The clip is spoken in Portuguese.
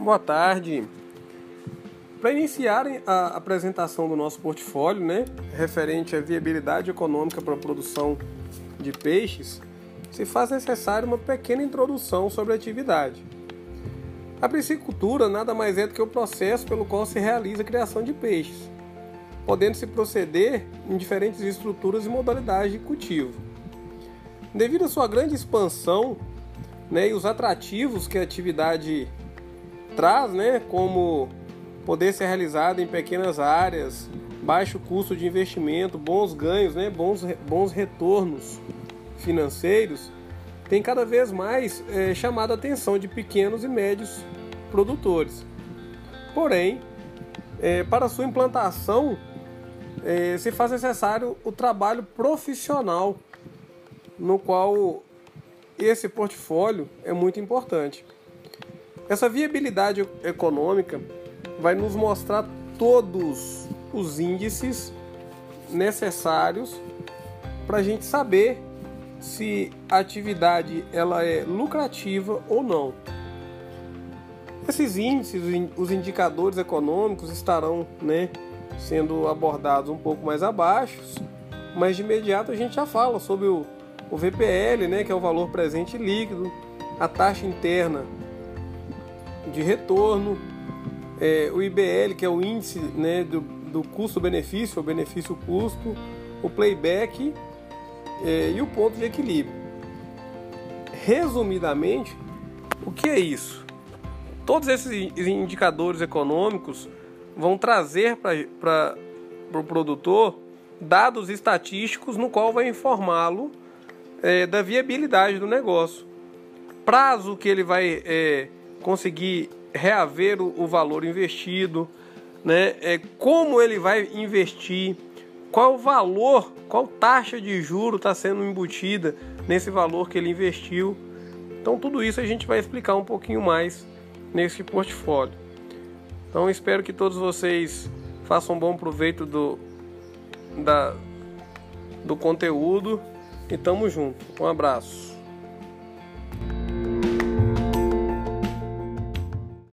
boa tarde. Para iniciar a apresentação do nosso portfólio, né, referente à viabilidade econômica para a produção de peixes, se faz necessário uma pequena introdução sobre a atividade. A piscicultura nada mais é do que o processo pelo qual se realiza a criação de peixes, podendo se proceder em diferentes estruturas e modalidades de cultivo. Devido à sua grande expansão né, e os atrativos que a atividade traz, né, como poder ser realizada em pequenas áreas, baixo custo de investimento, bons ganhos, né, bons, bons retornos financeiros, tem cada vez mais é, chamado a atenção de pequenos e médios produtores. Porém, é, para sua implantação, é, se faz necessário o trabalho profissional, no qual esse portfólio é muito importante. Essa viabilidade econômica vai nos mostrar todos os índices necessários para a gente saber se a atividade ela é lucrativa ou não. Esses índices, os indicadores econômicos estarão né, sendo abordados um pouco mais abaixo, mas de imediato a gente já fala sobre o, VPL, né, que é o valor presente líquido, a taxa interna de retorno, é, o IBL, que é o índice né, do, do custo-benefício, o benefício-custo, o playback é, e o ponto de equilíbrio. Resumidamente, o que é isso? Todos esses indicadores econômicos vão trazer para o pro produtor dados estatísticos no qual vai informá-lo é, da viabilidade do negócio, prazo que ele vai é, conseguir reaver o, o valor investido, né? É, como ele vai investir, qual valor, qual taxa de juro está sendo embutida nesse valor que ele investiu. Então tudo isso a gente vai explicar um pouquinho mais nesse portfólio. Então espero que todos vocês façam bom proveito do, da, do conteúdo e tamo junto. Um abraço.